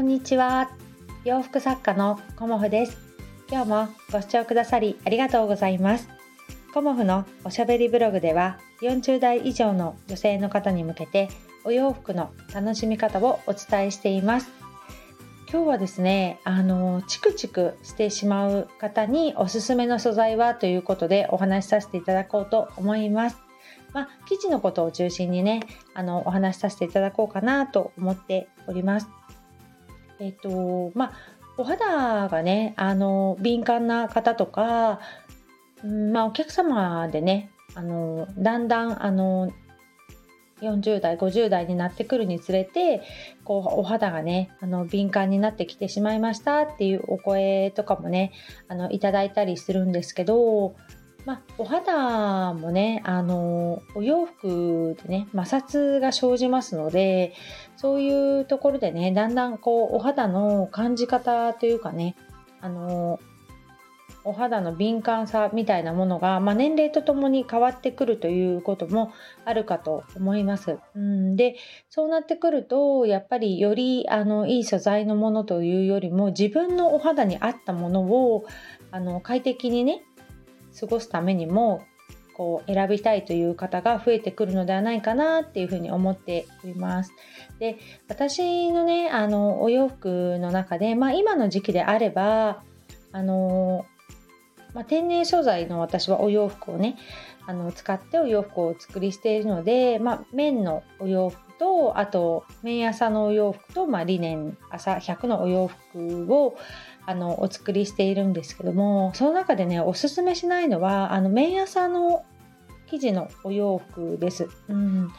こんにちは。洋服作家のコモフです。今日もご視聴くださりありがとうございます。コモフのおしゃべりブログでは40代以上の女性の方に向けてお洋服の楽しみ方をお伝えしています。今日はですねあのチクチクしてしまう方におすすめの素材はということでお話しさせていただこうと思います。まあ、生地のことを中心にねあのお話しさせていただこうかなと思っております。えっ、とまあお肌がねあの敏感な方とか、うんまあ、お客様でねあのだんだんあの40代50代になってくるにつれてこうお肌がねあの敏感になってきてしまいましたっていうお声とかもねあのいただいたりするんですけどまあ、お肌もね、あのお洋服でね摩擦が生じますのでそういうところでねだんだんこうお肌の感じ方というかねあのお肌の敏感さみたいなものが、まあ、年齢とともに変わってくるということもあるかと思います。うんでそうなってくるとやっぱりよりあのいい素材のものというよりも自分のお肌に合ったものをあの快適にね過ごすためにもこう選びたいという方が増えてくるのではないかなっていうふうに思っております。で私のねあのお洋服の中で、まあ、今の時期であればあの、まあ、天然素材の私はお洋服をねあの使ってお洋服をお作りしているので、まあ、綿のお洋服とあと綿朝のお洋服と、まあ、リネン朝100のお洋服をあのお作りしているんですけどもその中でねおすすめしないのはあの綿朝の生地のお洋服です。うん、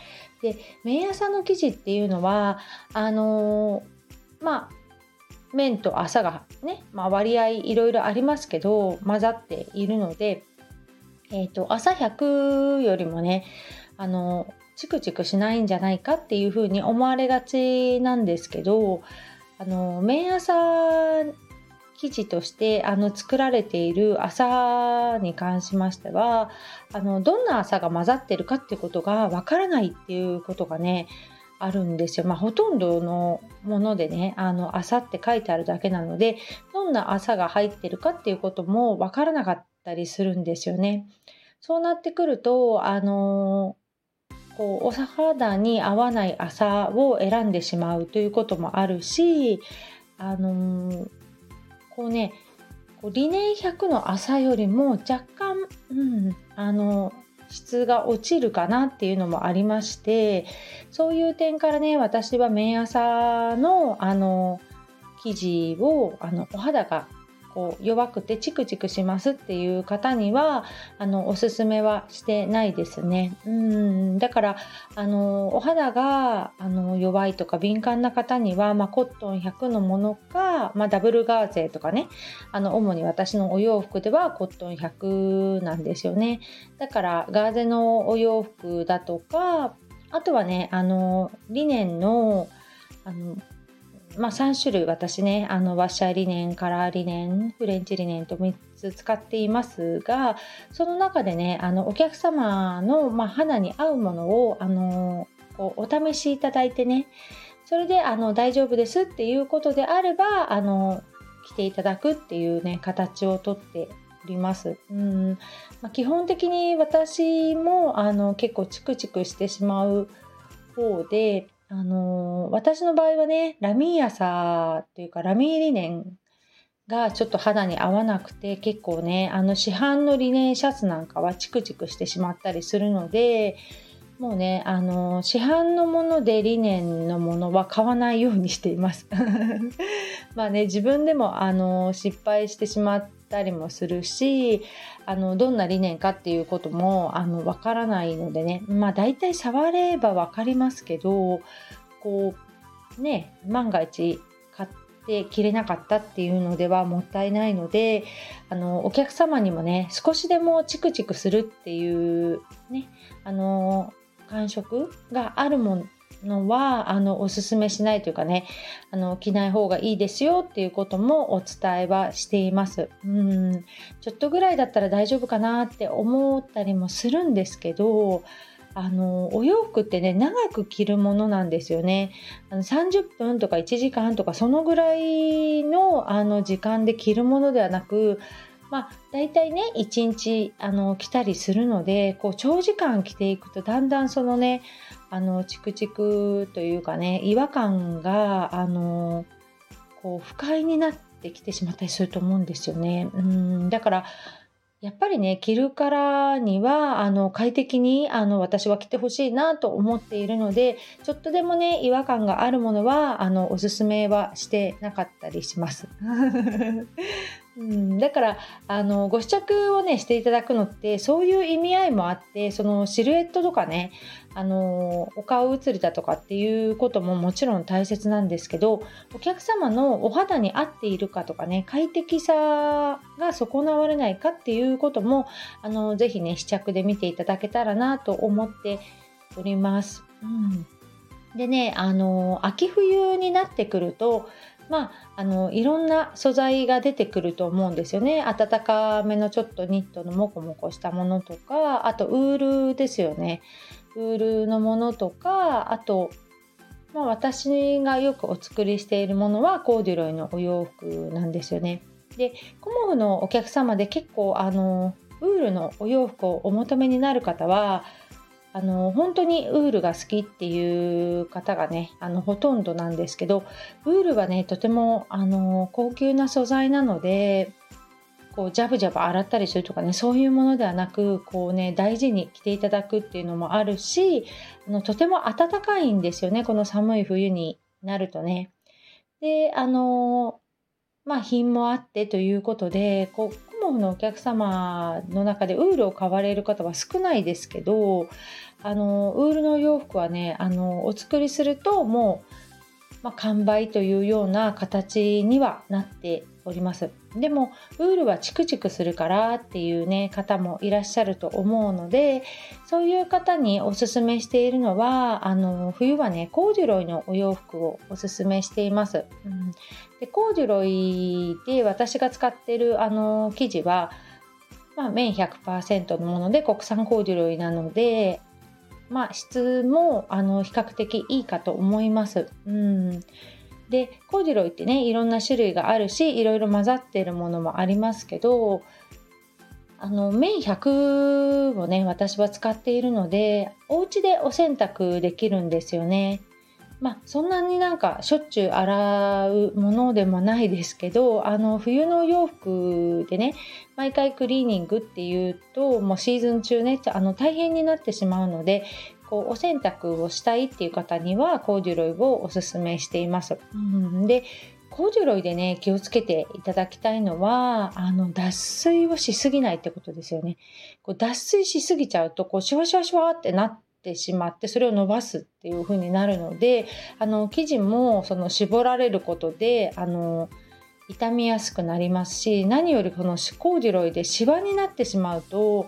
で綿朝の生地っていうのはあのー、まあ綿と麻がね、まあ、割合いろいろありますけど混ざっているので、えーと、朝100よりもねあのチクチクしないんじゃないかっていうふうに思われがちなんですけどあの綿朝生地としてあの作られている麻に関しましてはあのどんな麻が混ざってるかっていうことがわからないっていうことがねあるんですよ。まあ、ほとんどのものでね、あの、朝って書いてあるだけなので、どんな朝が入ってるかっていうこともわからなかったりするんですよね。そうなってくると、あのこうお肌に合わない朝を選んでしまうということもあるし、あのこうねこうリネン100の朝よりも若干、うん、あの質が落ちるかなっていうのもありましてそういう点からね私は綿朝のあの生地をあのお肌がこう弱くてチクチクしますっていう方にはあのおすすめはしてないですね。うんだからあのお肌があの弱いとか敏感な方には、まあ、コットン100のものか、まあ、ダブルガーゼとかねあの主に私のお洋服ではコットン100なんですよね。だからガーゼのお洋服だとかあとはねあのリネンのあのまあ、3種類私ねあのワッシャーリネンカラーリネンフレンチリネンと3つ使っていますがその中でねあのお客様の、まあ、肌に合うものをあのこうお試しいただいてねそれであの大丈夫ですっていうことであればあの来ていただくっていうね形をとっております。うん、まあ、基本的に私もあの結構チクチクしてしまう方であのー、私の場合はね、ラミーアサっていうかラミーリネンがちょっと肌に合わなくて結構ね、あの市販のリネンシャツなんかはチクチクしてしまったりするので、もうね、あの市販のものでリネンのものは買わないようにしています。まあね、自分でもあの失敗してしまったりもするし、あのどんな理念かっていうこともあのわからないのでね。まあ大体触れば分かりますけどこうね万が一買って着れなかったっていうのではもったいないのであのお客様にもね少しでもチクチクするっていうねあの感触があるもののはあのおすすめしないというかねあの着ない方がいいですよっていうこともお伝えはしています。うん。ちょっとぐらいだったら大丈夫かなって思ったりもするんですけどあのお洋服ってね長く着るものなんですよね。あの30分とか1時間とかそのぐらいのあの時間で着るものではなくまあ、大体ね1日あの着たりするのでこう長時間着ていくとだんだんそのねあのチクチクというかね違和感があのこう不快になってきてしまったりすると思うんですよね。うんだからやっぱりね着るからにはあの快適にあの私は着てほしいなと思っているのでちょっとでもね違和感があるものはあのおすすめはしてなかったりします。うん、だからあのご試着をねしていただくのってそういう意味合いもあってそのシルエットとかねあのお顔写りだとかっていうことももちろん大切なんですけどお客様のお肌に合っているかとかね快適さが損なわれないかっていうこともあのぜひね試着で見ていただけたらなと思っております。うん、でねあの秋冬になってくるとまあ、あのいろんな素材が出てくると思うんですよね暖かめのちょっとニットのモコモコしたものとかあとウールですよねウールのものとかあと、まあ、私がよくお作りしているものはコーデュロイのお洋服なんですよね。でコモフのお客様で結構あのウールのお洋服をお求めになる方はあの本当にウールが好きっていう方がねあのほとんどなんですけどウールはねとてもあの高級な素材なのでこうジャブジャブ洗ったりするとかねそういうものではなくこうね大事に着ていただくっていうのもあるしあのとても暖かいんですよねこの寒い冬になるとね。であのまあ品もあってということでこうモフのお客様の中でウールを買われる方は少ないですけどあのウールの洋服はねあのお作りするともう、まあ、完売というような形にはなっております。でもウールはチクチクするからっていうね方もいらっしゃると思うのでそういう方におすすめしているのはあの冬はねコーデュロイのお洋服をおすすめしています、うん、でコーデュロイで私が使っているあの生地は、まあ、綿100%のもので国産コーデュロイなのでまあ質もあの比較的いいかと思います。うん。でコーデュロイってねいろんな種類があるしいろいろ混ざってるものもありますけどあの綿100をね私は使っているのでお家でお洗濯できるんですよね。まあそんなになんかしょっちゅう洗うものでもないですけどあの冬の洋服でね毎回クリーニングっていうともうシーズン中ねあの大変になってしまうのでこうお洗濯をしたいっていう方にはコーデュロイをおすすめしています。うん、でコーデュロイでね気をつけていただきたいのはあの脱水をしすぎないってことですよね。こう脱水しすぎちゃうとこうシュワシュワシュワってなってしまってそれを伸ばすっていう風になるのであの生地もその絞られることであの傷みやすくなりますし何よりこのコーデュロイでシワになってしまうと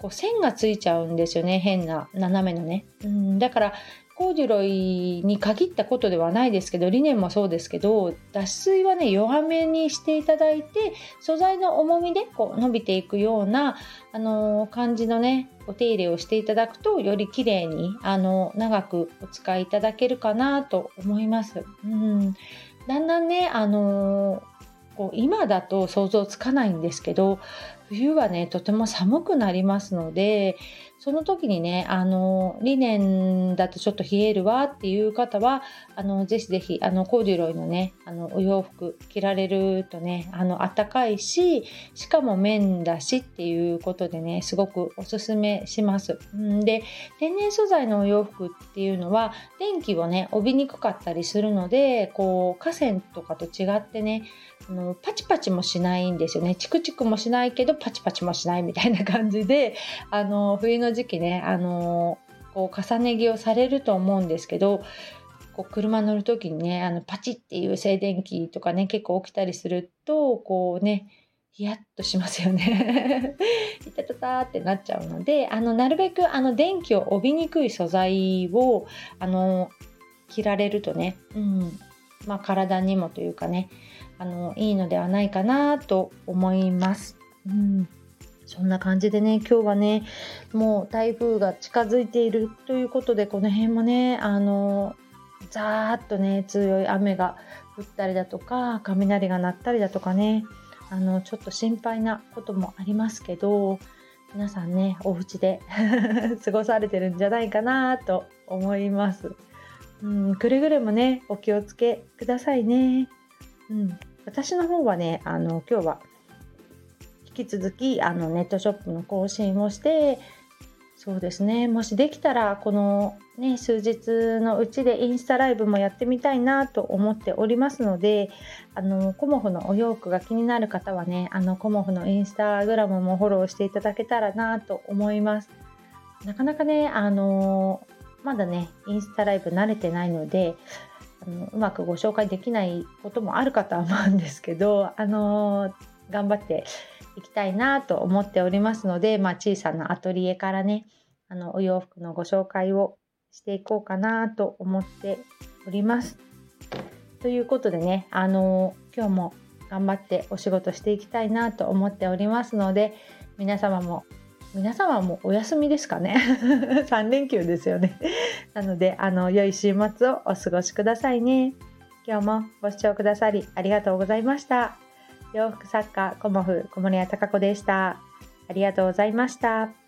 こう線がついちゃうんですよね変な斜めのね、うん、だからコーデュロイに限ったことではないですけどリネンもそうですけど脱水はね弱めにしていただいて素材の重みでこう伸びていくような、あのー、感じのねお手入れをしていただくとより綺麗にあの長くお使いいただけるかなと思います。うん、だんだんね、あのーこう今だと想像つかないんですけど冬はねとても寒くなりますのでその時にねあのリネンだとちょっと冷えるわっていう方はあのぜひぜひあのコーデュロイのねあのお洋服着られるとねあの暖かいししかも綿だしっていうことでねすごくおすすめします。んで天然素材のお洋服っていうのは電気をね帯びにくかったりするのでこう河川とかと違ってねあのパチパチもしないんですよねチクチクもしないけどパチパチもしないみたいな感じであの冬の時期ねあのこう重ね着をされると思うんですけどこう車乗る時にねあのパチっていう静電気とかね結構起きたりするとこうねヒヤッとしますよねいたたたってなっちゃうのであのなるべくあの電気を帯びにくい素材をあの着られるとね、うんまあ、体にもというかねあのいいのではないかなと思います。うんそんな感じでね今日はねもう台風が近づいているということでこの辺もねあのザーッとね強い雨が降ったりだとか雷が鳴ったりだとかねあのちょっと心配なこともありますけど皆さんねお家で 過ごされてるんじゃないかなと思います。うん、くれぐれもねお気をつけくださいね。うん、私の方はねあの今日は引き続きあのネットショップの更新をしてそうですね。もしできたらこの、ね、数日のうちでインスタライブもやってみたいなと思っておりますのであのコモフのお洋服が気になる方はねあのコモフのインスタグラムもフォローしていただけたらなと思います。なかなかねあのまだねインスタライブ慣れてないのであのうまくご紹介できないこともあるかとは思うんですけどあの頑張っていきたいなと思っておりますので、まあ、小さなアトリエからねあのお洋服のご紹介をしていこうかなと思っております。ということでねあの今日も頑張ってお仕事していきたいなと思っておりますので皆様も皆様もお休みですかね。3連休ですよね。なのであの良い週末をお過ごしくださいね。今日もご視聴くださりありがとうございました。洋服作家コモフ小森屋隆子でした。ありがとうございました。